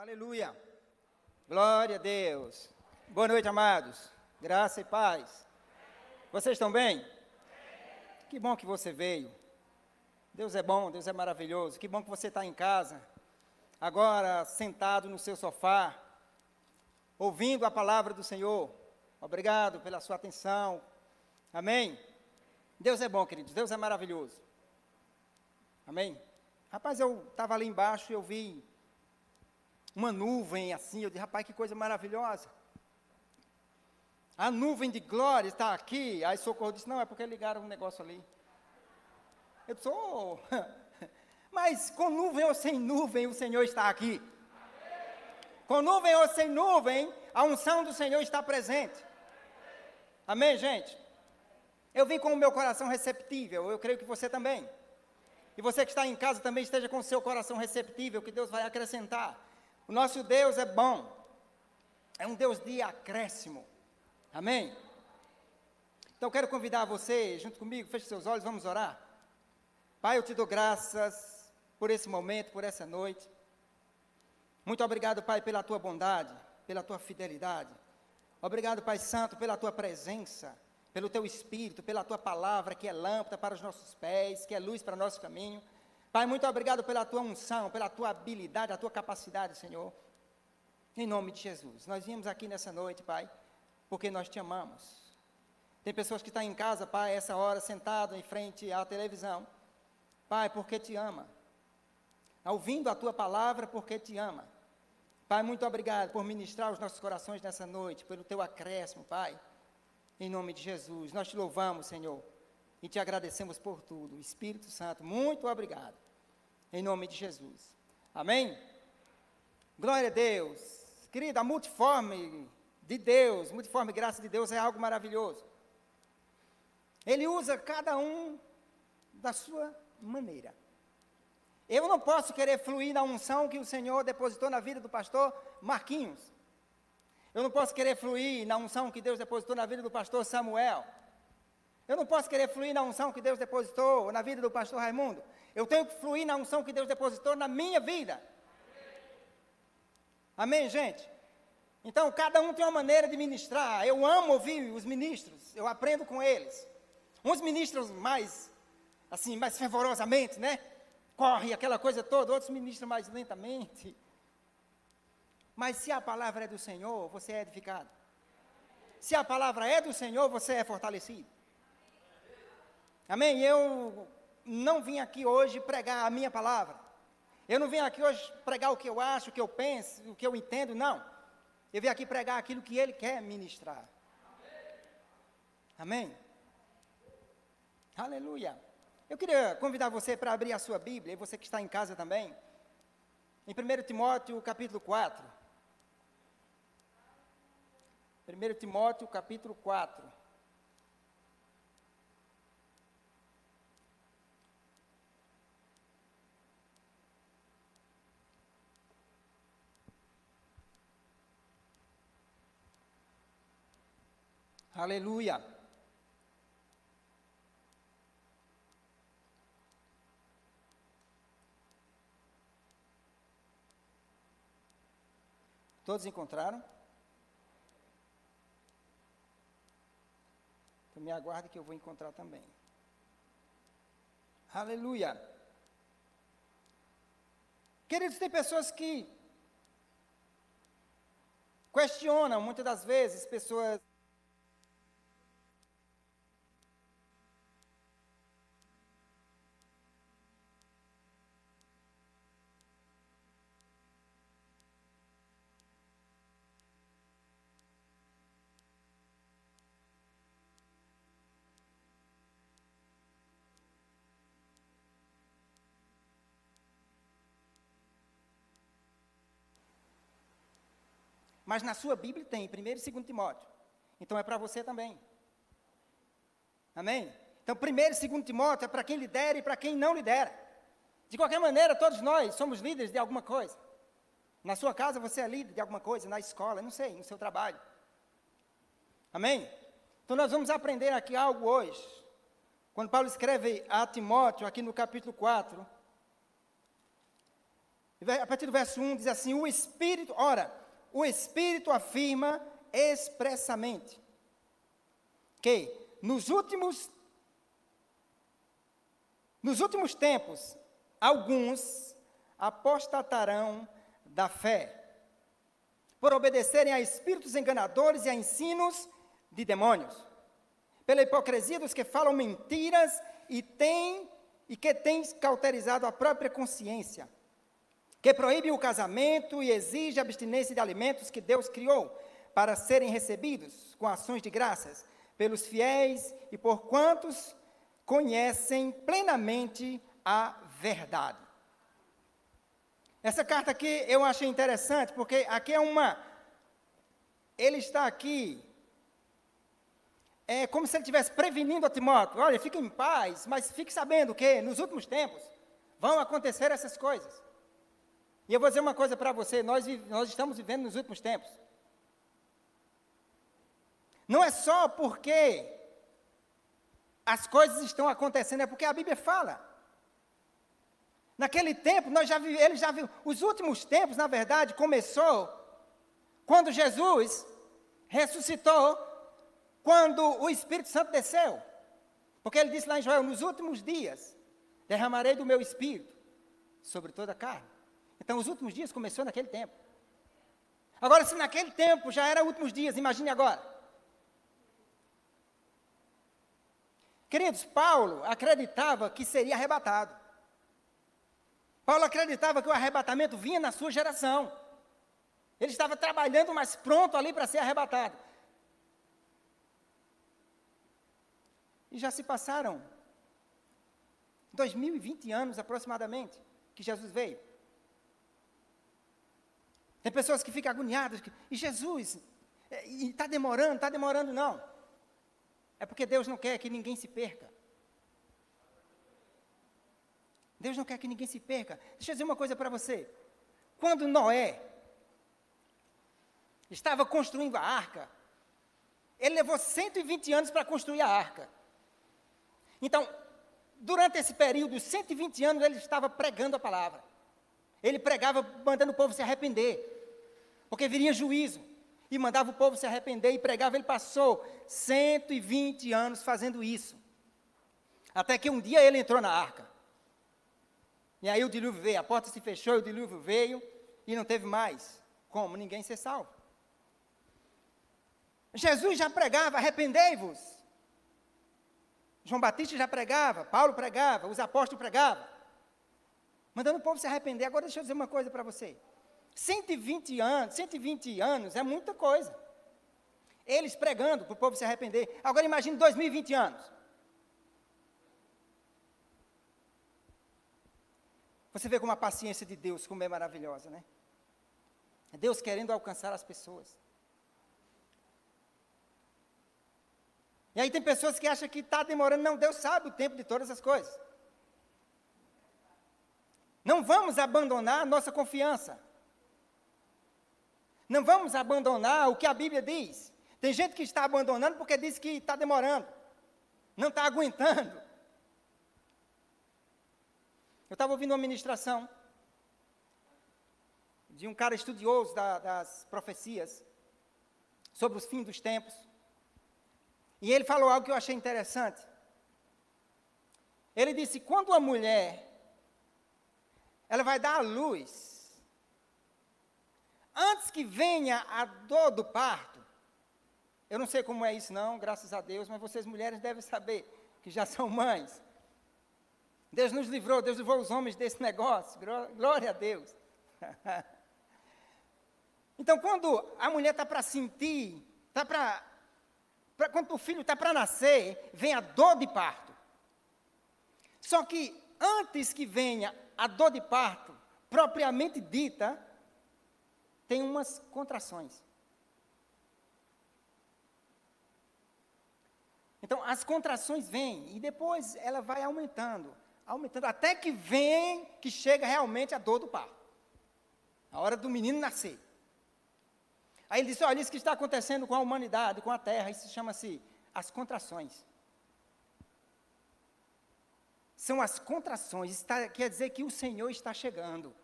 Aleluia. Glória a Deus. Boa noite, amados. Graça e paz. Vocês estão bem? Que bom que você veio. Deus é bom, Deus é maravilhoso. Que bom que você está em casa, agora sentado no seu sofá, ouvindo a palavra do Senhor. Obrigado pela sua atenção. Amém? Deus é bom, queridos. Deus é maravilhoso. Amém? Rapaz, eu estava ali embaixo e eu vi uma nuvem assim. Eu disse, rapaz, que coisa maravilhosa. A nuvem de glória está aqui. Aí Socorro disse, não, é porque ligaram um negócio ali. Eu disse, oh, mas com nuvem ou sem nuvem, o Senhor está aqui. Com nuvem ou sem nuvem, a unção do Senhor está presente. Amém, gente? Eu vim com o meu coração receptível, eu creio que você também. E você que está em casa também esteja com o seu coração receptível, que Deus vai acrescentar. O nosso Deus é bom. É um Deus de acréscimo. Amém? Então quero convidar você, junto comigo, feche seus olhos, vamos orar. Pai, eu te dou graças por esse momento, por essa noite. Muito obrigado, Pai, pela tua bondade, pela tua fidelidade. Obrigado, Pai Santo, pela tua presença, pelo teu espírito, pela tua palavra, que é lâmpada para os nossos pés, que é luz para o nosso caminho. Pai, muito obrigado pela tua unção, pela tua habilidade, a tua capacidade, Senhor. Em nome de Jesus. Nós viemos aqui nessa noite, Pai, porque nós te amamos. Tem pessoas que estão em casa, Pai, essa hora, sentado em frente à televisão. Pai, porque te ama. Ouvindo a tua palavra, porque te ama. Pai, muito obrigado por ministrar os nossos corações nessa noite, pelo teu acréscimo, Pai. Em nome de Jesus. Nós te louvamos, Senhor e te agradecemos por tudo. Espírito Santo, muito obrigado. Em nome de Jesus. Amém? Glória a Deus. Querida, a multiforme de Deus, multiforme graça de Deus é algo maravilhoso. Ele usa cada um da sua maneira. Eu não posso querer fluir na unção que o Senhor depositou na vida do pastor Marquinhos. Eu não posso querer fluir na unção que Deus depositou na vida do pastor Samuel. Eu não posso querer fluir na unção que Deus depositou na vida do pastor Raimundo. Eu tenho que fluir na unção que Deus depositou na minha vida. Amém, gente? Então, cada um tem uma maneira de ministrar. Eu amo ouvir os ministros, eu aprendo com eles. Uns ministros mais, assim, mais fervorosamente, né? Corre aquela coisa toda, outros ministram mais lentamente. Mas se a palavra é do Senhor, você é edificado. Se a palavra é do Senhor, você é fortalecido. Amém? Eu não vim aqui hoje pregar a minha palavra. Eu não vim aqui hoje pregar o que eu acho, o que eu penso, o que eu entendo, não. Eu vim aqui pregar aquilo que Ele quer ministrar. Amém? Aleluia. Eu queria convidar você para abrir a sua Bíblia, e você que está em casa também, em 1 Timóteo capítulo 4. 1 Timóteo capítulo 4. Aleluia. Todos encontraram? Então me aguarde que eu vou encontrar também. Aleluia. Queridos, tem pessoas que questionam muitas das vezes, pessoas Mas na sua Bíblia tem 1 e 2 Timóteo. Então é para você também. Amém? Então, 1 e 2 Timóteo é para quem lidera e para quem não lidera. De qualquer maneira, todos nós somos líderes de alguma coisa. Na sua casa você é líder de alguma coisa, na escola, não sei, no seu trabalho. Amém? Então nós vamos aprender aqui algo hoje. Quando Paulo escreve a Timóteo, aqui no capítulo 4, A partir do verso 1 diz assim: O Espírito, ora, o Espírito afirma expressamente que nos últimos nos últimos tempos alguns apostatarão da fé por obedecerem a espíritos enganadores e a ensinos de demônios, pela hipocrisia dos que falam mentiras e têm e que têm cauterizado a própria consciência, que proíbe o casamento e exige abstinência de alimentos que Deus criou para serem recebidos com ações de graças pelos fiéis e por quantos conhecem plenamente a verdade. Essa carta aqui eu achei interessante, porque aqui é uma. Ele está aqui. É como se ele estivesse prevenindo a Timóteo: olha, fique em paz, mas fique sabendo que nos últimos tempos vão acontecer essas coisas. E eu vou dizer uma coisa para você: nós, nós estamos vivendo nos últimos tempos. Não é só porque as coisas estão acontecendo, é porque a Bíblia fala. Naquele tempo, nós já ele já viu, os últimos tempos, na verdade, começou quando Jesus ressuscitou, quando o Espírito Santo desceu. Porque ele disse lá em Joel: Nos últimos dias derramarei do meu espírito sobre toda a carne. Então, os últimos dias começou naquele tempo. Agora, se naquele tempo já era últimos dias, imagine agora. Queridos, Paulo acreditava que seria arrebatado. Paulo acreditava que o arrebatamento vinha na sua geração. Ele estava trabalhando, mas pronto ali para ser arrebatado. E já se passaram 2020 anos aproximadamente que Jesus veio. Tem pessoas que ficam agoniadas, e Jesus, está demorando, está demorando, não. É porque Deus não quer que ninguém se perca. Deus não quer que ninguém se perca. Deixa eu dizer uma coisa para você. Quando Noé estava construindo a arca, ele levou 120 anos para construir a arca. Então, durante esse período, 120 anos, ele estava pregando a palavra. Ele pregava mandando o povo se arrepender, porque viria juízo. E mandava o povo se arrepender e pregava. Ele passou 120 anos fazendo isso. Até que um dia ele entrou na arca. E aí o dilúvio veio, a porta se fechou, o dilúvio veio e não teve mais como ninguém ser salvo. Jesus já pregava, arrependei-vos. João Batista já pregava, Paulo pregava, os apóstolos pregavam. Mandando o povo se arrepender. Agora deixa eu dizer uma coisa para você. 120 anos, 120 anos é muita coisa. Eles pregando para o povo se arrepender. Agora imagine 2020 anos. Você vê como a paciência de Deus como é maravilhosa, né? É Deus querendo alcançar as pessoas. E aí tem pessoas que acham que está demorando. Não, Deus sabe o tempo de todas as coisas. Não vamos abandonar nossa confiança. Não vamos abandonar o que a Bíblia diz. Tem gente que está abandonando porque diz que está demorando, não está aguentando. Eu estava ouvindo uma ministração de um cara estudioso da, das profecias sobre os fins dos tempos. E ele falou algo que eu achei interessante. Ele disse: quando a mulher ela vai dar à luz, antes que venha a dor do parto, eu não sei como é isso não, graças a Deus, mas vocês mulheres devem saber que já são mães. Deus nos livrou, Deus livrou os homens desse negócio. Glória a Deus. então, quando a mulher está para sentir, está para. Quando o filho está para nascer, vem a dor de parto. Só que antes que venha a dor de parto, propriamente dita, tem umas contrações. Então, as contrações vêm e depois ela vai aumentando aumentando, até que vem, que chega realmente a dor do parto. A hora do menino nascer. Aí ele disse: olha, isso que está acontecendo com a humanidade, com a terra, isso chama-se as contrações. São as contrações, está, quer dizer que o Senhor está chegando.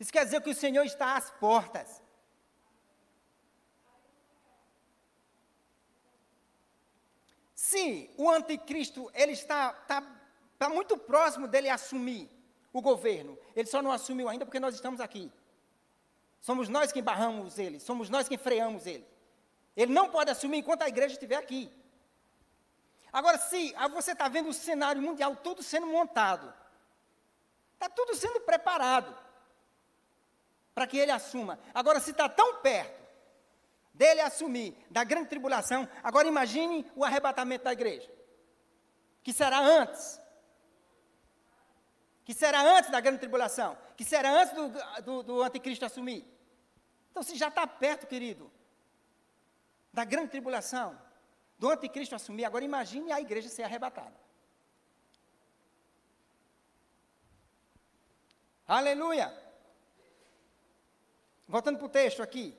Isso quer dizer que o Senhor está às portas. Se o anticristo ele está, está, está muito próximo dele assumir o governo, ele só não assumiu ainda porque nós estamos aqui. Somos nós que barramos ele, somos nós que freamos ele. Ele não pode assumir enquanto a igreja estiver aqui. Agora, se você está vendo o cenário mundial todo sendo montado, está tudo sendo preparado para que ele assuma. Agora, se está tão perto dele assumir da grande tribulação, agora imagine o arrebatamento da igreja, que será antes. Que será antes da grande tribulação, que será antes do, do, do anticristo assumir. Então, se já está perto, querido, da grande tribulação, do anticristo assumir, agora imagine a igreja ser arrebatada. Aleluia! Voltando para o texto aqui.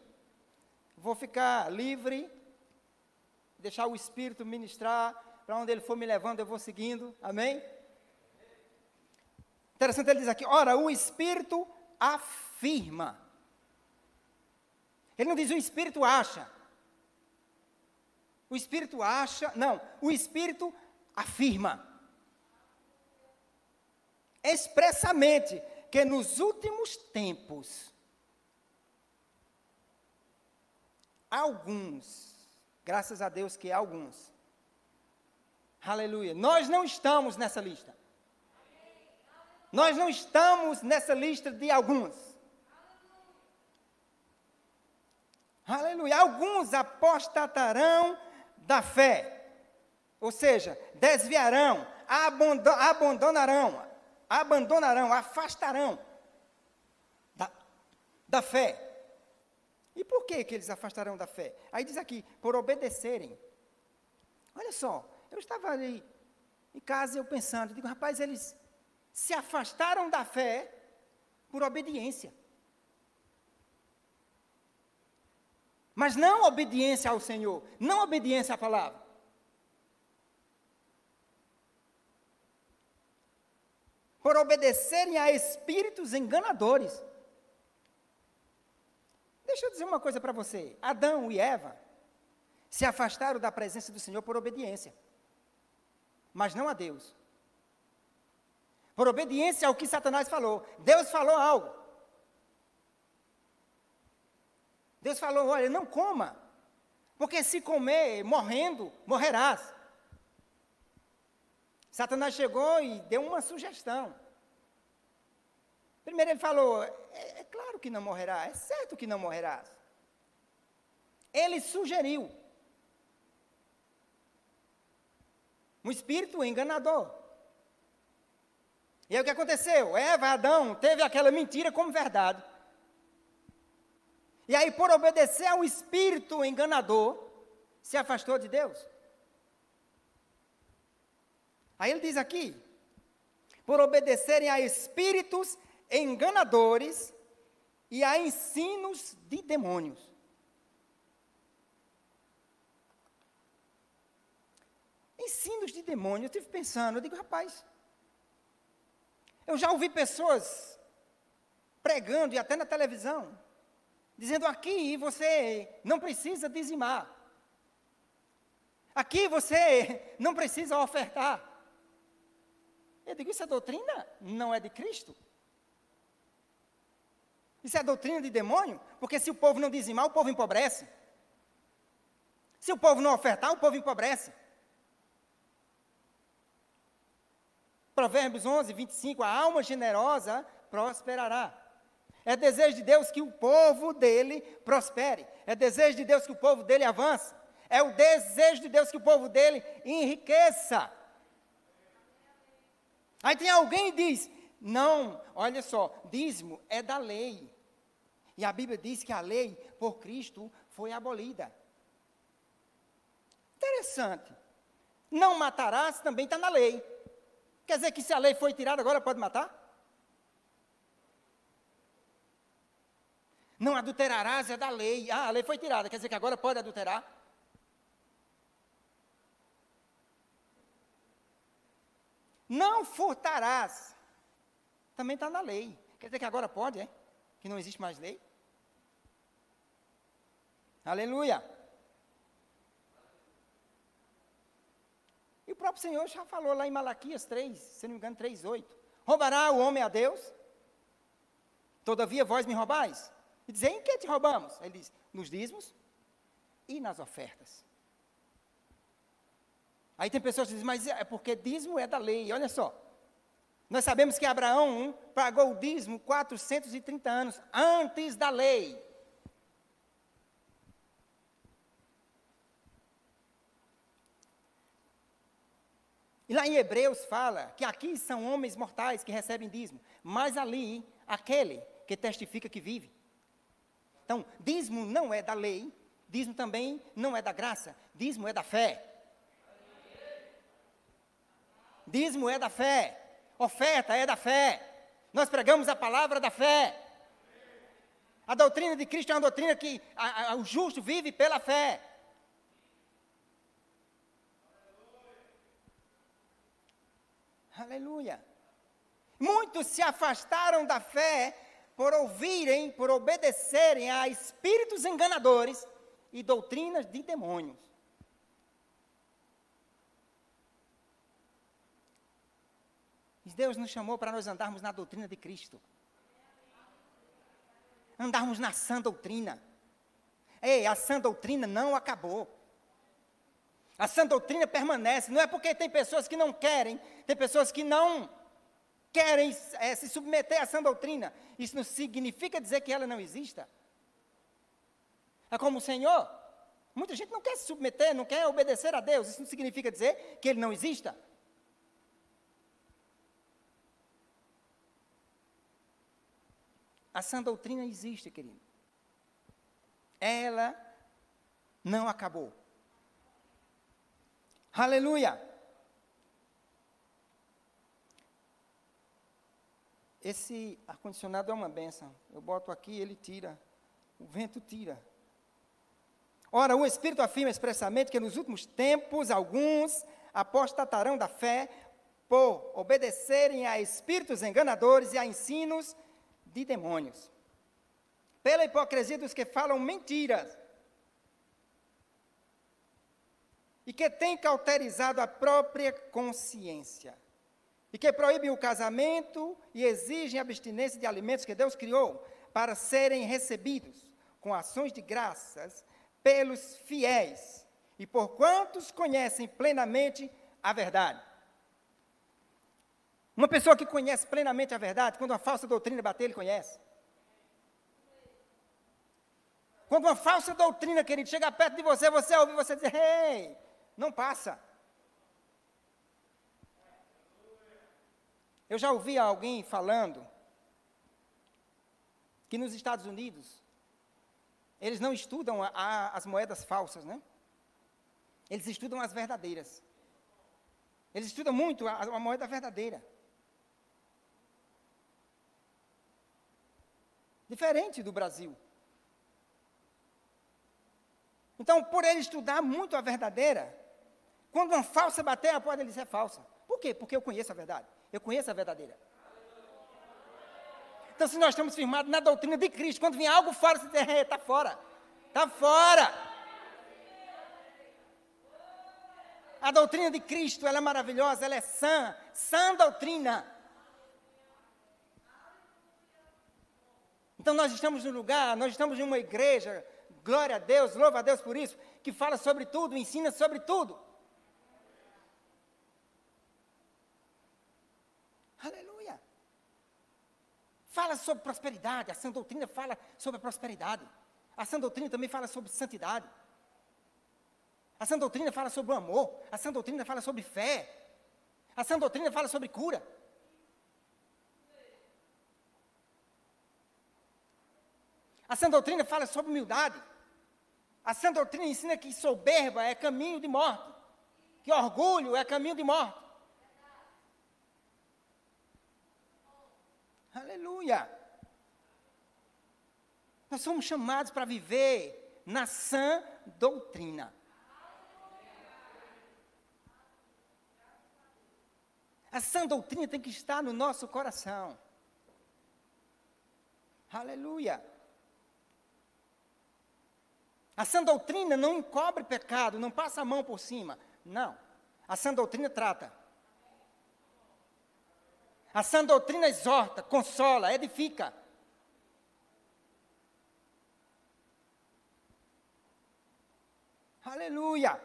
Vou ficar livre, deixar o Espírito ministrar, para onde ele for me levando, eu vou seguindo. Amém? Interessante, ele diz aqui: ora, o Espírito afirma. Ele não diz o espírito acha. O espírito acha, não, o espírito afirma. Expressamente que nos últimos tempos, alguns, graças a Deus que alguns, aleluia, nós não estamos nessa lista. Nós não estamos nessa lista de alguns. Aleluia. Alguns apostatarão da fé. Ou seja, desviarão, abandonarão, abandonarão, afastarão da, da fé. E por que, que eles afastarão da fé? Aí diz aqui, por obedecerem. Olha só, eu estava ali em casa eu pensando, digo, rapaz, eles se afastaram da fé por obediência. Mas não obediência ao Senhor, não obediência à palavra. Por obedecerem a espíritos enganadores. Deixa eu dizer uma coisa para você. Adão e Eva se afastaram da presença do Senhor por obediência, mas não a Deus. Por obediência ao que Satanás falou. Deus falou algo. Deus falou: olha, não coma, porque se comer morrendo, morrerás. Satanás chegou e deu uma sugestão. Primeiro ele falou: é, é claro que não morrerá, é certo que não morrerás. Ele sugeriu. Um espírito enganador. E aí o que aconteceu? Eva, Adão, teve aquela mentira como verdade. E aí, por obedecer a um espírito enganador, se afastou de Deus. Aí ele diz aqui: por obedecerem a espíritos enganadores e a ensinos de demônios. Ensinos de demônios, eu estive pensando, eu digo, rapaz, eu já ouvi pessoas pregando e até na televisão, dizendo aqui você não precisa dizimar. Aqui você não precisa ofertar. Eu digo, isso é doutrina? Não é de Cristo? Isso é doutrina de demônio? Porque se o povo não dizimar, o povo empobrece. Se o povo não ofertar, o povo empobrece. Provérbios 11, 25, a alma generosa prosperará. É desejo de Deus que o povo dele prospere. É desejo de Deus que o povo dele avance. É o desejo de Deus que o povo dele enriqueça. Aí tem alguém que diz: não, olha só, dízimo é da lei. E a Bíblia diz que a lei por Cristo foi abolida. Interessante. Não matarás também está na lei. Quer dizer que se a lei foi tirada, agora pode matar? Não adulterarás é da lei. Ah, a lei foi tirada, quer dizer que agora pode adulterar? Não furtarás. Também está na lei. Quer dizer que agora pode, é? que não existe mais lei? Aleluia! E o próprio Senhor já falou lá em Malaquias 3, se não me engano, 3, 8. Roubará o homem a Deus? Todavia vós me roubais? E dizer, em que te roubamos? Ele diz, nos dízimos e nas ofertas. Aí tem pessoas que dizem, mas é porque dízimo é da lei, olha só. Nós sabemos que Abraão pagou o dízimo 430 anos antes da lei. E lá em Hebreus fala que aqui são homens mortais que recebem dízimo, mas ali, aquele que testifica que vive. Então, dízimo não é da lei, dízimo também não é da graça, dízimo é da fé. Dízimo é da fé, oferta é da fé. Nós pregamos a palavra da fé. A doutrina de Cristo é uma doutrina que a, a, o justo vive pela fé. Aleluia. Muitos se afastaram da fé por ouvirem, por obedecerem a espíritos enganadores e doutrinas de demônios. Deus nos chamou para nós andarmos na doutrina de Cristo. Andarmos na sã doutrina. Ei, a sã doutrina não acabou. A sã doutrina permanece. Não é porque tem pessoas que não querem, tem pessoas que não querem é, se submeter à sã doutrina. Isso não significa dizer que ela não exista. É como o Senhor. Muita gente não quer se submeter, não quer obedecer a Deus. Isso não significa dizer que Ele não exista. A sã doutrina existe, querido. Ela não acabou. Aleluia! Esse ar-condicionado é uma benção. Eu boto aqui, ele tira. O vento tira. Ora, o Espírito afirma expressamente que nos últimos tempos alguns apostatarão da fé por obedecerem a espíritos enganadores e a ensinos de demônios. Pela hipocrisia dos que falam mentiras. E que têm cauterizado a própria consciência. E que proíbem o casamento e exigem abstinência de alimentos que Deus criou para serem recebidos com ações de graças pelos fiéis e por quantos conhecem plenamente a verdade. Uma pessoa que conhece plenamente a verdade, quando uma falsa doutrina bater, ele conhece. Quando uma falsa doutrina, querido, chega perto de você, você ouve você dizer, ei, não passa. Eu já ouvi alguém falando que nos Estados Unidos, eles não estudam a, a, as moedas falsas, né? Eles estudam as verdadeiras. Eles estudam muito a, a moeda verdadeira. Diferente do Brasil. Então, por ele estudar muito a verdadeira, quando uma falsa bater a porta, ele é falsa. Por quê? Porque eu conheço a verdade. Eu conheço a verdadeira. Então, se nós estamos firmados na doutrina de Cristo, quando vem algo fora, você diz, está fora. Está fora. A doutrina de Cristo, ela é maravilhosa, ela é sã, sã doutrina. Então nós estamos no lugar, nós estamos em uma igreja, glória a Deus, louva a Deus por isso, que fala sobre tudo, ensina sobre tudo. Aleluia. Fala sobre prosperidade, a sã doutrina fala sobre a prosperidade. A sã doutrina também fala sobre santidade. A sã doutrina fala sobre o amor. A sã doutrina fala sobre fé. A sã doutrina fala sobre cura. A sã doutrina fala sobre humildade. A sã doutrina ensina que soberba é caminho de morte, que orgulho é caminho de morte. Aleluia! Nós somos chamados para viver na sã doutrina. A sã doutrina tem que estar no nosso coração. Aleluia. A sã doutrina não encobre pecado, não passa a mão por cima. Não. A sã doutrina trata. A sã doutrina exorta, consola, edifica. Aleluia.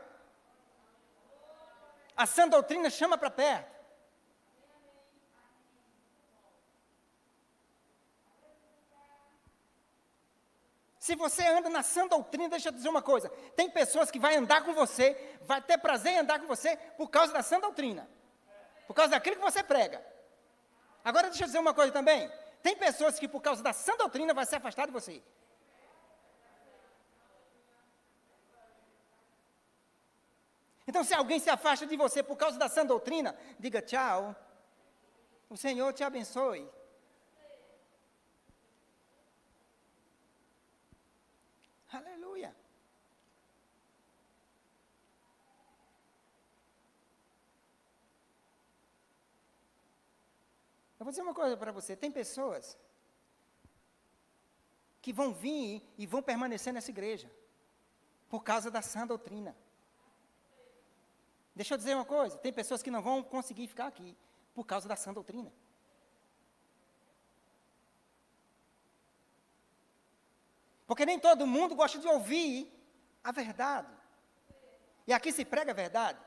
A sã doutrina chama para perto. Se você anda na sã doutrina, deixa eu dizer uma coisa: tem pessoas que vão andar com você, vai ter prazer em andar com você por causa da sã doutrina, por causa daquilo que você prega. Agora deixa eu dizer uma coisa também: tem pessoas que por causa da sã doutrina vai se afastar de você. Então, se alguém se afasta de você por causa da sã doutrina, diga tchau. O Senhor te abençoe. Aleluia. Eu vou dizer uma coisa para você: tem pessoas que vão vir e vão permanecer nessa igreja por causa da sã doutrina. Deixa eu dizer uma coisa: tem pessoas que não vão conseguir ficar aqui por causa da sã doutrina. Porque nem todo mundo gosta de ouvir a verdade. E aqui se prega a verdade.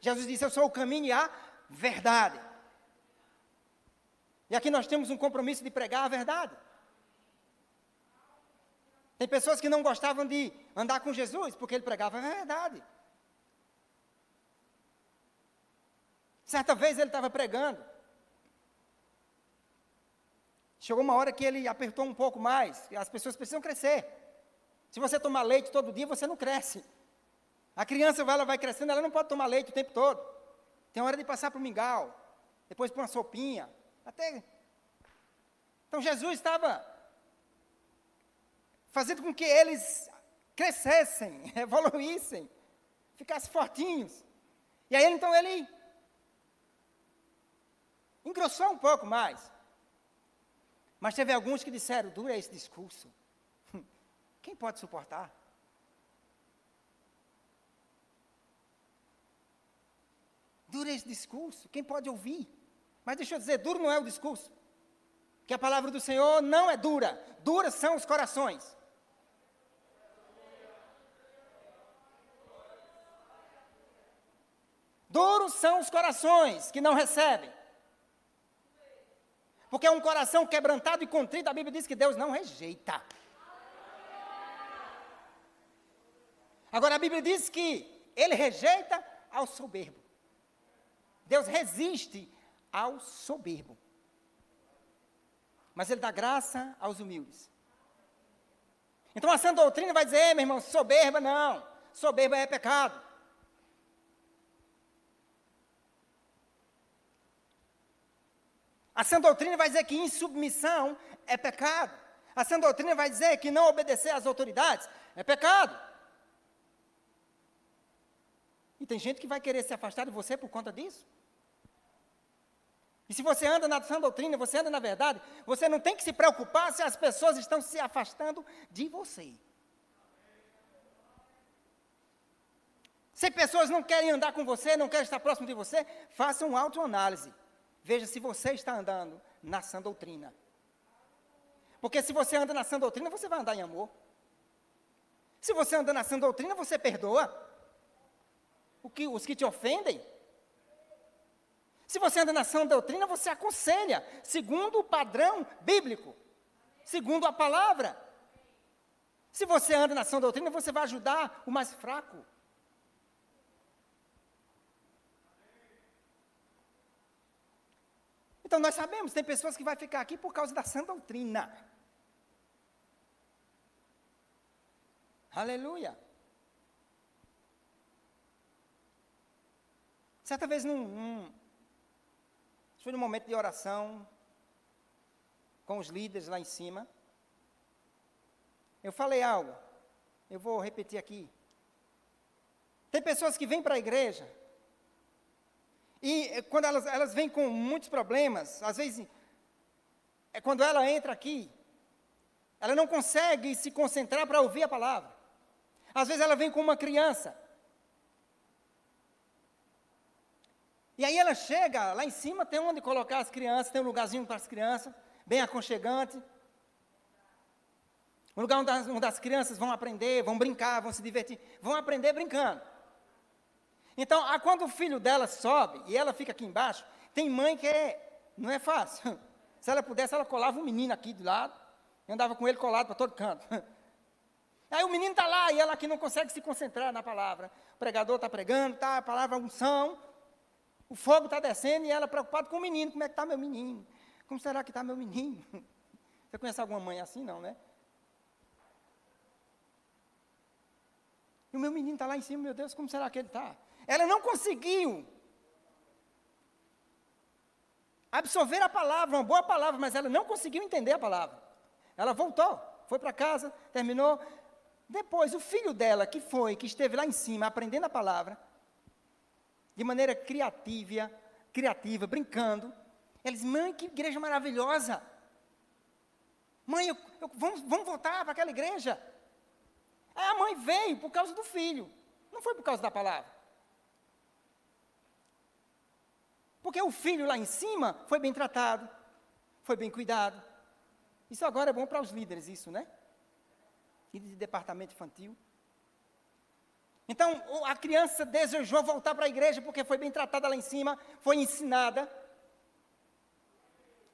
Jesus disse: Eu sou o caminho e a verdade. E aqui nós temos um compromisso de pregar a verdade. Tem pessoas que não gostavam de andar com Jesus porque ele pregava a verdade. Certa vez ele estava pregando. Chegou uma hora que ele apertou um pouco mais. As pessoas precisam crescer. Se você tomar leite todo dia, você não cresce. A criança ela vai crescendo, ela não pode tomar leite o tempo todo. Tem hora de passar para o mingau, depois para uma sopinha. Até. Então Jesus estava fazendo com que eles crescessem, evoluíssem, ficassem fortinhos. E aí então ele engrossou um pouco mais. Mas teve alguns que disseram: dura esse discurso. Quem pode suportar? Dura esse discurso. Quem pode ouvir? Mas deixa eu dizer: duro não é o discurso. Que a palavra do Senhor não é dura. Duras são os corações. Duros são os corações que não recebem. Porque é um coração quebrantado e contrito, a Bíblia diz que Deus não rejeita. Agora a Bíblia diz que ele rejeita ao soberbo. Deus resiste ao soberbo. Mas ele dá graça aos humildes. Então a sã doutrina vai dizer, meu irmão, soberba não. Soberba é pecado. A sã doutrina vai dizer que insubmissão é pecado. A sã doutrina vai dizer que não obedecer às autoridades é pecado. E tem gente que vai querer se afastar de você por conta disso. E se você anda na sã doutrina, você anda na verdade, você não tem que se preocupar se as pessoas estão se afastando de você. Se pessoas não querem andar com você, não querem estar próximo de você, faça uma autoanálise. Veja se você está andando na sã doutrina. Porque se você anda na sã doutrina, você vai andar em amor. Se você anda na sã doutrina, você perdoa que, os que te ofendem. Se você anda na sã doutrina, você aconselha, segundo o padrão bíblico, segundo a palavra. Se você anda na sã doutrina, você vai ajudar o mais fraco. Então nós sabemos, tem pessoas que vão ficar aqui por causa da sã doutrina. Aleluia. Certa vez num, num foi num momento de oração com os líderes lá em cima. Eu falei algo. Eu vou repetir aqui. Tem pessoas que vêm para a igreja e eh, quando elas, elas vêm com muitos problemas, às vezes, é quando ela entra aqui, Ela não consegue se concentrar para ouvir a palavra. Às vezes ela vem com uma criança. E aí ela chega, lá em cima tem onde colocar as crianças, tem um lugarzinho para as crianças, bem aconchegante. Um lugar onde as, onde as crianças vão aprender, vão brincar, vão se divertir, vão aprender brincando. Então, quando o filho dela sobe e ela fica aqui embaixo, tem mãe que é, não é fácil. Se ela pudesse, ela colava um menino aqui do lado, e andava com ele colado para todo canto. Aí o menino está lá e ela aqui não consegue se concentrar na palavra. O pregador está pregando, tá, a palavra unção, o fogo está descendo e ela preocupada com o menino. Como é que está meu menino? Como será que está meu menino? Você conhece alguma mãe assim, não, né? E o meu menino está lá em cima, meu Deus, como será que ele está? Ela não conseguiu absorver a palavra, uma boa palavra, mas ela não conseguiu entender a palavra. Ela voltou, foi para casa, terminou. Depois, o filho dela, que foi, que esteve lá em cima aprendendo a palavra, de maneira criativa, criativa, brincando, disse: Mãe, que igreja maravilhosa! Mãe, eu, eu, vamos, vamos voltar para aquela igreja. Aí a mãe veio por causa do filho, não foi por causa da palavra. Porque o filho lá em cima foi bem tratado, foi bem cuidado. Isso agora é bom para os líderes, isso, né? Líderes de departamento infantil. Então, a criança desejou voltar para a igreja porque foi bem tratada lá em cima, foi ensinada.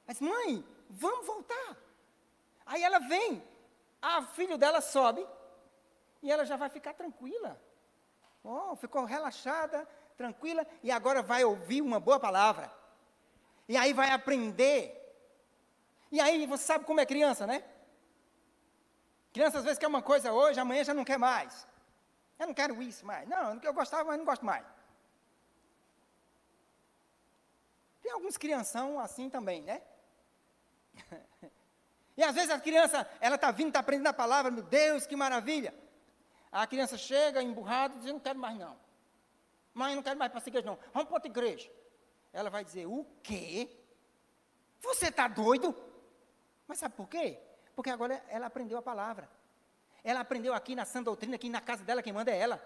Mas, mãe, vamos voltar. Aí ela vem, a filho dela sobe e ela já vai ficar tranquila. Oh, ficou relaxada, tranquila, e agora vai ouvir uma boa palavra. E aí vai aprender. E aí você sabe como é criança, né? Criança às vezes quer uma coisa hoje, amanhã já não quer mais. Eu não quero isso mais. Não, eu gostava, mas não gosto mais. Tem alguns crianção assim também, né? e às vezes a criança, ela está vindo, está aprendendo a palavra, meu Deus, que maravilha. A criança chega emburrada e diz, eu não quero mais não. Mãe, não quero mais para essa igreja, não. Vamos para outra igreja. Ela vai dizer, o quê? Você está doido? Mas sabe por quê? Porque agora ela aprendeu a palavra. Ela aprendeu aqui na sã doutrina, aqui na casa dela, quem manda é ela.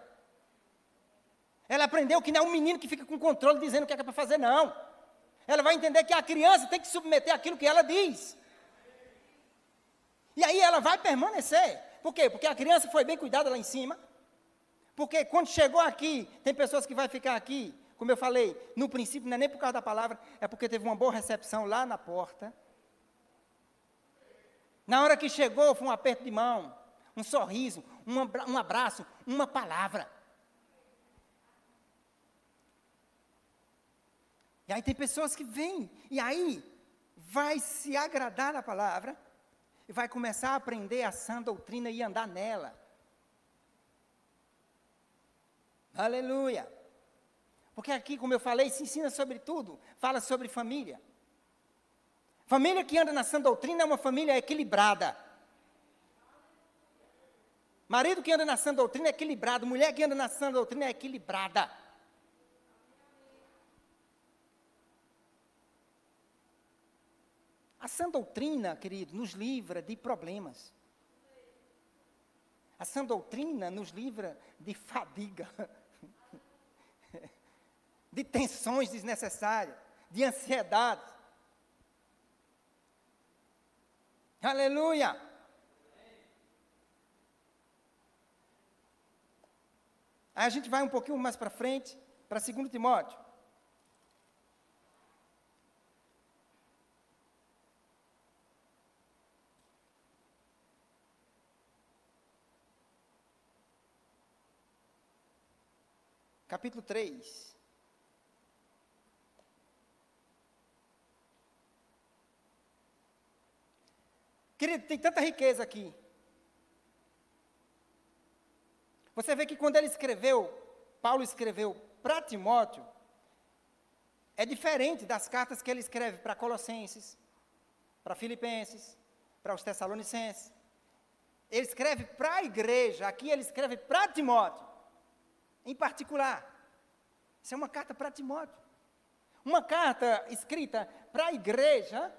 Ela aprendeu que não é um menino que fica com controle dizendo o que é, é para fazer, não. Ela vai entender que a criança tem que submeter aquilo que ela diz. E aí ela vai permanecer. Por quê? Porque a criança foi bem cuidada lá em cima, porque quando chegou aqui, tem pessoas que vai ficar aqui, como eu falei, no princípio não é nem por causa da palavra, é porque teve uma boa recepção lá na porta. Na hora que chegou, foi um aperto de mão, um sorriso, um, abraço, uma palavra. E aí tem pessoas que vêm, e aí vai se agradar da palavra, e vai começar a aprender a sã doutrina e andar nela. Aleluia. Porque aqui, como eu falei, se ensina sobre tudo, fala sobre família. Família que anda na sã doutrina é uma família equilibrada. Marido que anda na sã doutrina é equilibrado, mulher que anda na sã doutrina é equilibrada. A sã doutrina, querido, nos livra de problemas. A sã doutrina nos livra de fadiga. de tensões desnecessárias, de ansiedade. Aleluia! Aí a gente vai um pouquinho mais para frente, para 2 Timóteo. Capítulo 3. Querido, tem tanta riqueza aqui. Você vê que quando ele escreveu, Paulo escreveu para Timóteo, é diferente das cartas que ele escreve para Colossenses, para Filipenses, para os Tessalonicenses. Ele escreve para a igreja, aqui ele escreve para Timóteo, em particular. Isso é uma carta para Timóteo. Uma carta escrita para a igreja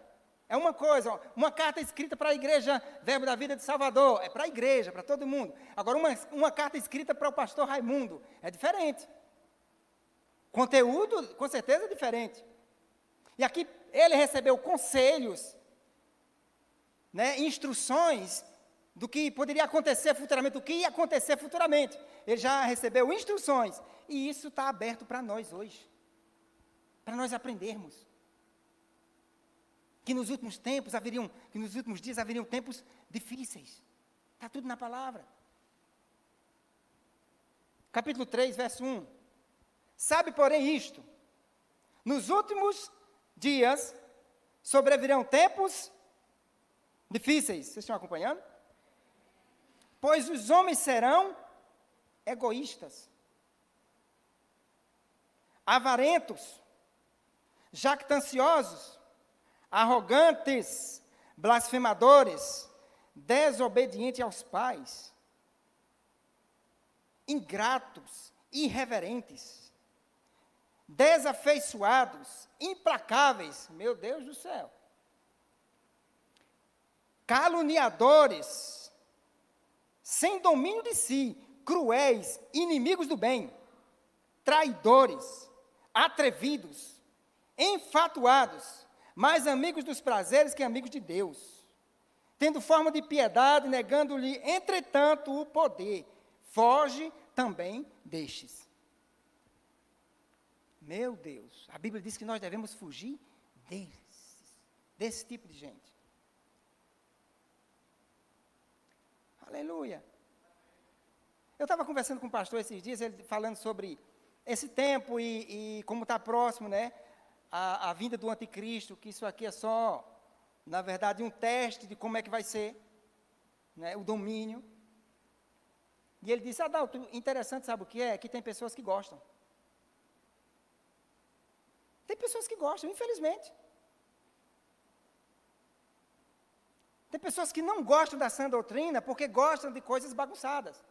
É uma coisa, uma carta escrita para a igreja Verbo da Vida de Salvador, é para a igreja, para todo mundo. Agora, uma, uma carta escrita para o pastor Raimundo, é diferente. Conteúdo, com certeza, é diferente. E aqui ele recebeu conselhos, né, instruções do que poderia acontecer futuramente, do que ia acontecer futuramente. Ele já recebeu instruções. E isso está aberto para nós hoje. Para nós aprendermos que nos últimos tempos haveriam, que nos últimos dias haveriam tempos difíceis. Está tudo na palavra. Capítulo 3, verso 1. Sabe, porém, isto: nos últimos dias sobrevirão tempos difíceis. Vocês estão acompanhando? Pois os homens serão egoístas, avarentos, jactanciosos, arrogantes, blasfemadores, desobedientes aos pais, ingratos, irreverentes, desafeiçoados, implacáveis, meu Deus do céu, caluniadores, sem domínio de si, cruéis, inimigos do bem, traidores, atrevidos, enfatuados, mais amigos dos prazeres que amigos de Deus, tendo forma de piedade, negando-lhe, entretanto, o poder. Foge também destes. Meu Deus, a Bíblia diz que nós devemos fugir desses, desse tipo de gente. Aleluia. Eu estava conversando com o pastor esses dias, ele falando sobre esse tempo e, e como está próximo, né? A, a vinda do anticristo, que isso aqui é só, na verdade, um teste de como é que vai ser né, o domínio. E ele disse, Adalto, interessante, sabe o que é? Que tem pessoas que gostam. Tem pessoas que gostam, infelizmente. Tem pessoas que não gostam da sã doutrina porque gostam de coisas bagunçadas.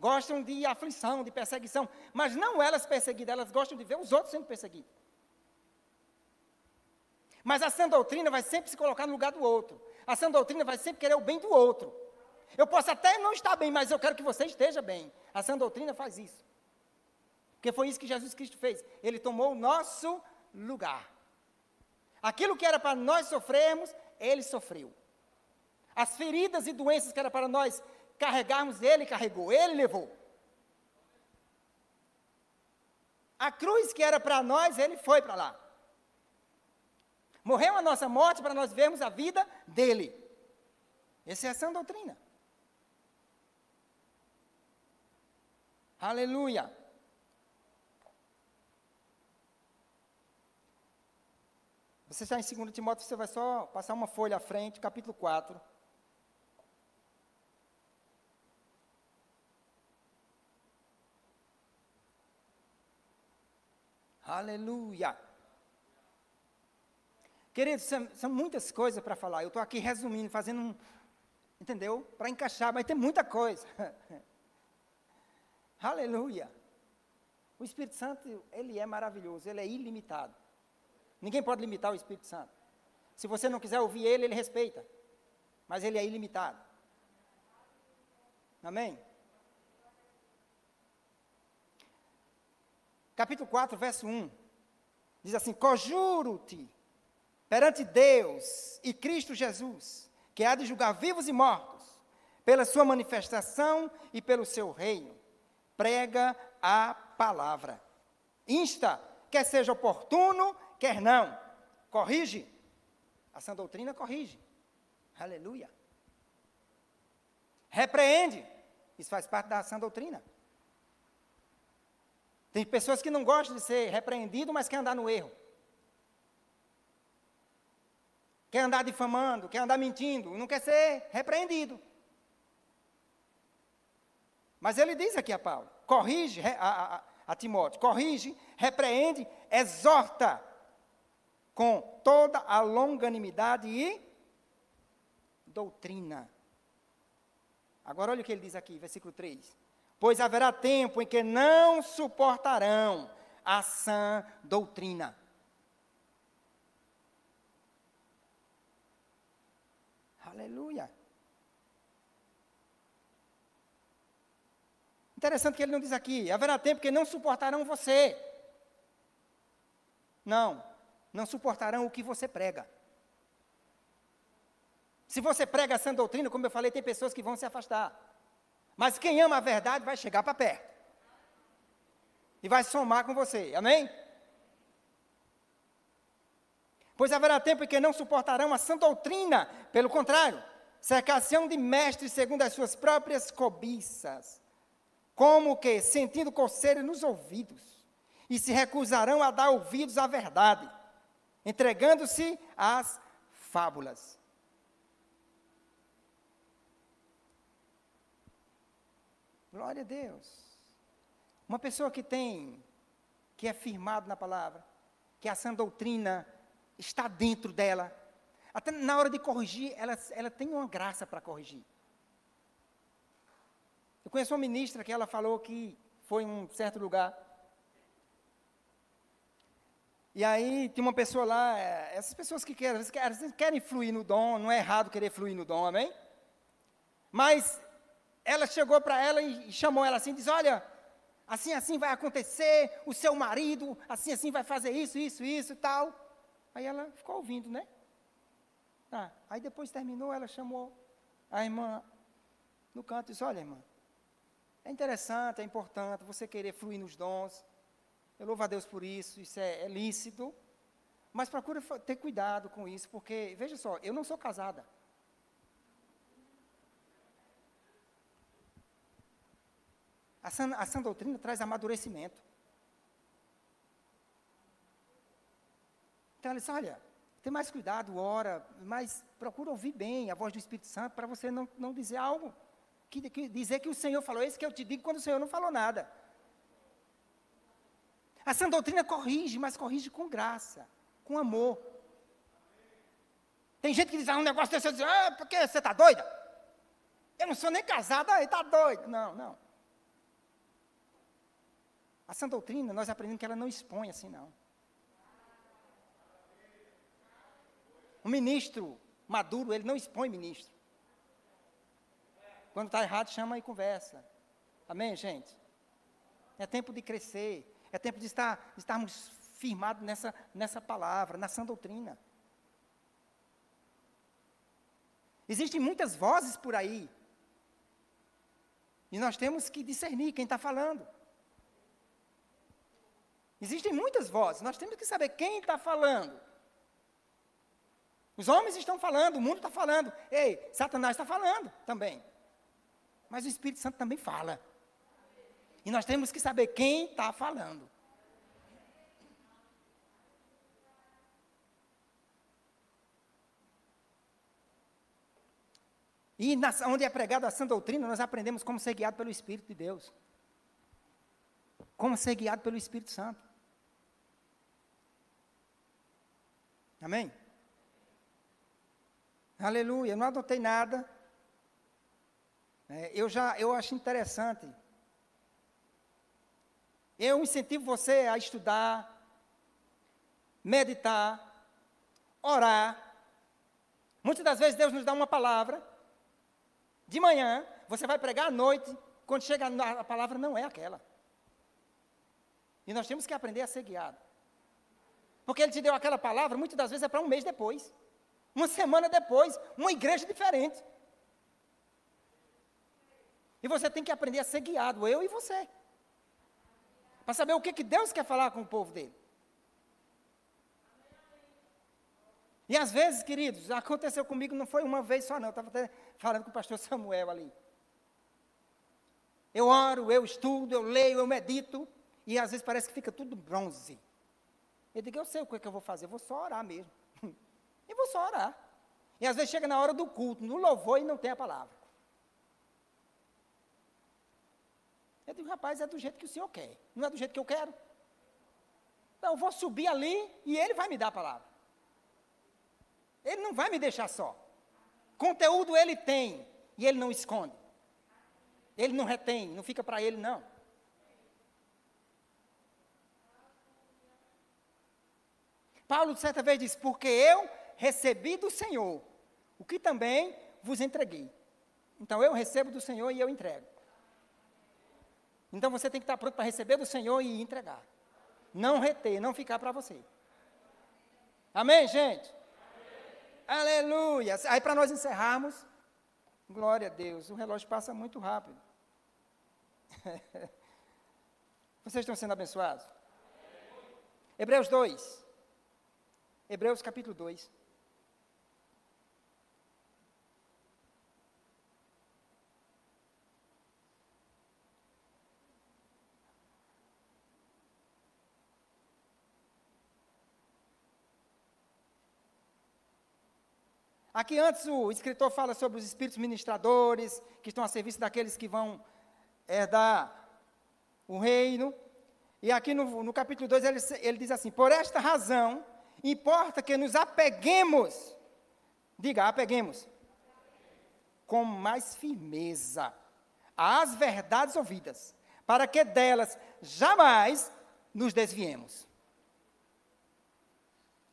Gostam de aflição, de perseguição. Mas não elas perseguidas, elas gostam de ver os outros sendo perseguidos. Mas a sã doutrina vai sempre se colocar no lugar do outro. A sã doutrina vai sempre querer o bem do outro. Eu posso até não estar bem, mas eu quero que você esteja bem. A sã doutrina faz isso. Porque foi isso que Jesus Cristo fez. Ele tomou o nosso lugar. Aquilo que era para nós sofrermos, ele sofreu. As feridas e doenças que era para nós carregarmos, ele carregou, ele levou. A cruz que era para nós, ele foi para lá. Morreu a nossa morte para nós vermos a vida dele. Essa é a sã doutrina. Aleluia. Você está em 2 Timóteo, você vai só passar uma folha à frente, capítulo 4. Aleluia. Queridos, são, são muitas coisas para falar. Eu estou aqui resumindo, fazendo um. Entendeu? Para encaixar, mas tem muita coisa. Aleluia. O Espírito Santo, ele é maravilhoso, ele é ilimitado. Ninguém pode limitar o Espírito Santo. Se você não quiser ouvir ele, ele respeita. Mas ele é ilimitado. Amém? Capítulo 4, verso 1. Diz assim: Conjuro-te perante Deus e Cristo Jesus, que há de julgar vivos e mortos, pela sua manifestação e pelo seu reino. Prega a palavra. Insta, quer seja oportuno, quer não. Corrige. A sã doutrina corrige. Aleluia. Repreende. Isso faz parte da sã doutrina. Tem pessoas que não gostam de ser repreendido, mas querem andar no erro. Quer andar difamando, quer andar mentindo, não quer ser repreendido. Mas ele diz aqui a Paulo: corrige a, a, a Timóteo, corrige, repreende, exorta com toda a longanimidade e doutrina. Agora olha o que ele diz aqui, versículo 3. Pois haverá tempo em que não suportarão a sã doutrina Aleluia. Interessante que ele não diz aqui: haverá tempo que não suportarão você. Não, não suportarão o que você prega. Se você prega essa doutrina, como eu falei, tem pessoas que vão se afastar. Mas quem ama a verdade vai chegar para perto. E vai somar com você. Amém? Pois haverá tempo em que não suportarão a sã doutrina, pelo contrário, cercação de mestres segundo as suas próprias cobiças, como que sentindo coceira nos ouvidos, e se recusarão a dar ouvidos à verdade, entregando-se às fábulas. Glória a Deus. Uma pessoa que tem, que é firmado na palavra, que a sã doutrina está dentro dela. Até na hora de corrigir, ela, ela tem uma graça para corrigir. Eu conheço uma ministra que ela falou que foi em um certo lugar. E aí tem uma pessoa lá, é, essas pessoas que querem, querem, fluir no dom, não é errado querer fluir no dom, amém? Mas ela chegou para ela e chamou ela assim, disse, olha, assim, assim vai acontecer, o seu marido, assim, assim vai fazer isso, isso, isso e tal. Aí ela ficou ouvindo, né? Ah, aí depois terminou, ela chamou a irmã no canto e disse: Olha, irmã, é interessante, é importante você querer fluir nos dons. Eu louvo a Deus por isso, isso é, é lícito. Mas procure ter cuidado com isso, porque, veja só, eu não sou casada. A sã, a sã doutrina traz amadurecimento. Então ela disse, olha, tem mais cuidado, ora, mas procura ouvir bem a voz do Espírito Santo para você não, não dizer algo. Que, que, dizer que o Senhor falou, isso que eu te digo quando o Senhor não falou nada. A sã doutrina corrige, mas corrige com graça, com amor. Tem gente que diz, ah, um negócio desse, eu diz, ah, porque você está doida? Eu não sou nem casada, aí está doido. Não, não. A sã doutrina, nós aprendemos que ela não expõe assim, não. Um ministro maduro, ele não expõe ministro. Quando está errado, chama e conversa. Amém, gente? É tempo de crescer. É tempo de, estar, de estarmos firmados nessa, nessa palavra, na doutrina. Existem muitas vozes por aí. E nós temos que discernir quem está falando. Existem muitas vozes, nós temos que saber quem está falando. Os homens estão falando, o mundo está falando. Ei, Satanás está falando também. Mas o Espírito Santo também fala. E nós temos que saber quem está falando. E onde é pregada a sã doutrina, nós aprendemos como ser guiado pelo Espírito de Deus. Como ser guiado pelo Espírito Santo. Amém? Aleluia, não adotei nada. É, eu já, eu acho interessante. Eu incentivo você a estudar, meditar, orar. Muitas das vezes Deus nos dá uma palavra. De manhã, você vai pregar à noite. Quando chega a palavra, não é aquela. E nós temos que aprender a ser guiado. Porque Ele te deu aquela palavra, muitas das vezes é para um mês depois. Uma semana depois, uma igreja diferente. E você tem que aprender a ser guiado, eu e você. Para saber o que, que Deus quer falar com o povo dele. E às vezes, queridos, aconteceu comigo, não foi uma vez só, não. Eu estava até falando com o pastor Samuel ali. Eu oro, eu estudo, eu leio, eu medito, e às vezes parece que fica tudo bronze. Eu digo, eu sei o que, é que eu vou fazer, eu vou só orar mesmo. E vou só orar. E às vezes chega na hora do culto, no louvor e não tem a palavra. Eu digo, rapaz, é do jeito que o senhor quer, não é do jeito que eu quero. Então, eu vou subir ali e ele vai me dar a palavra. Ele não vai me deixar só. Conteúdo ele tem e ele não esconde. Ele não retém, não fica para ele, não. Paulo, certa vez, disse: Porque eu recebi do Senhor o que também vos entreguei. Então eu recebo do Senhor e eu entrego. Então você tem que estar pronto para receber do Senhor e entregar. Não reter, não ficar para você. Amém, gente? Amém. Aleluia. Aí para nós encerrarmos, glória a Deus, o relógio passa muito rápido. Vocês estão sendo abençoados? Hebreus 2. Hebreus capítulo 2. Aqui antes o escritor fala sobre os espíritos ministradores, que estão a serviço daqueles que vão herdar o reino. E aqui no, no capítulo 2 ele, ele diz assim: Por esta razão, importa que nos apeguemos, diga, apeguemos, com mais firmeza às verdades ouvidas, para que delas jamais nos desviemos.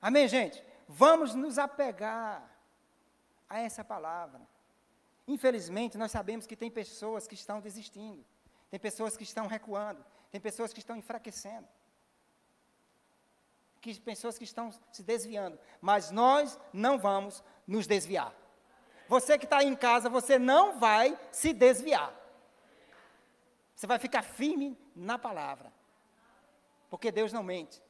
Amém, gente? Vamos nos apegar a essa palavra. Infelizmente, nós sabemos que tem pessoas que estão desistindo, tem pessoas que estão recuando, tem pessoas que estão enfraquecendo, que pessoas que estão se desviando, mas nós não vamos nos desviar. Você que está em casa, você não vai se desviar. Você vai ficar firme na palavra, porque Deus não mente.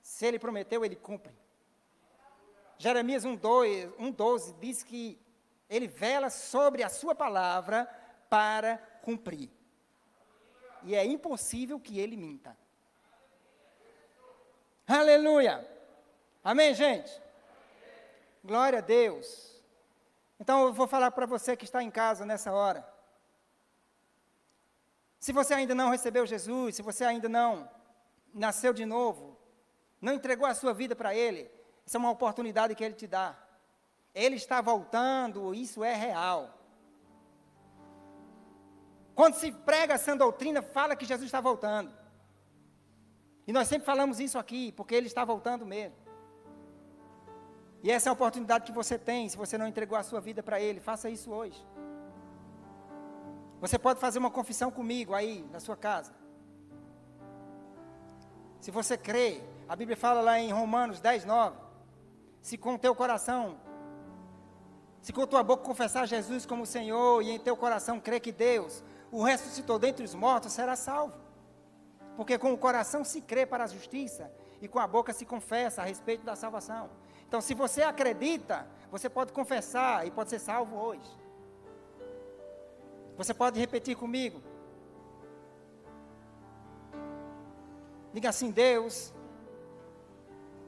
Se Ele prometeu, Ele cumpre. Jeremias 1,12 1, diz que ele vela sobre a sua palavra para cumprir. E é impossível que ele minta. Aleluia! Amém, gente? Glória a Deus. Então eu vou falar para você que está em casa nessa hora. Se você ainda não recebeu Jesus, se você ainda não nasceu de novo, não entregou a sua vida para Ele, isso é uma oportunidade que Ele te dá. Ele está voltando, isso é real. Quando se prega essa doutrina, fala que Jesus está voltando. E nós sempre falamos isso aqui, porque Ele está voltando mesmo. E essa é a oportunidade que você tem, se você não entregou a sua vida para Ele, faça isso hoje. Você pode fazer uma confissão comigo aí, na sua casa. Se você crê, a Bíblia fala lá em Romanos 10, 9 se com teu coração, se com tua boca confessar Jesus como Senhor e em teu coração crer que Deus o ressuscitou dentre os mortos, será salvo. Porque com o coração se crê para a justiça e com a boca se confessa a respeito da salvação. Então, se você acredita, você pode confessar e pode ser salvo hoje. Você pode repetir comigo. Diga assim: Deus,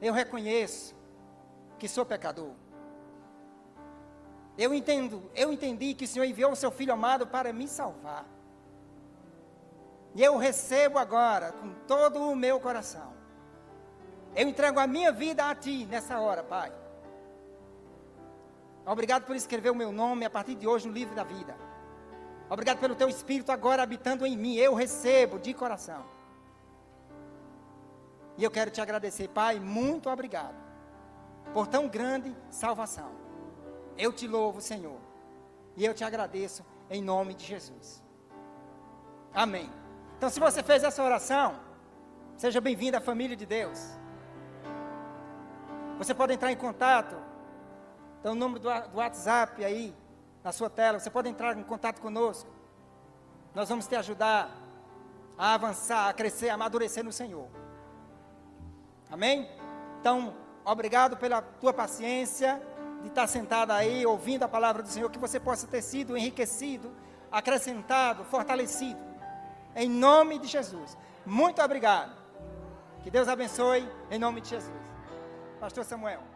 eu reconheço que sou pecador. Eu entendo, eu entendi que o Senhor enviou o seu filho amado para me salvar. E eu recebo agora com todo o meu coração. Eu entrego a minha vida a ti nessa hora, Pai. Obrigado por escrever o meu nome a partir de hoje no livro da vida. Obrigado pelo teu espírito agora habitando em mim. Eu recebo de coração. E eu quero te agradecer, Pai, muito obrigado por tão grande salvação. Eu te louvo, Senhor, e eu te agradeço em nome de Jesus. Amém. Então, se você fez essa oração, seja bem-vindo à família de Deus. Você pode entrar em contato, então o número do, do WhatsApp aí na sua tela, você pode entrar em contato conosco. Nós vamos te ajudar a avançar, a crescer, a amadurecer no Senhor. Amém? Então, Obrigado pela tua paciência de estar sentada aí ouvindo a palavra do Senhor, que você possa ter sido enriquecido, acrescentado, fortalecido. Em nome de Jesus. Muito obrigado. Que Deus abençoe em nome de Jesus. Pastor Samuel.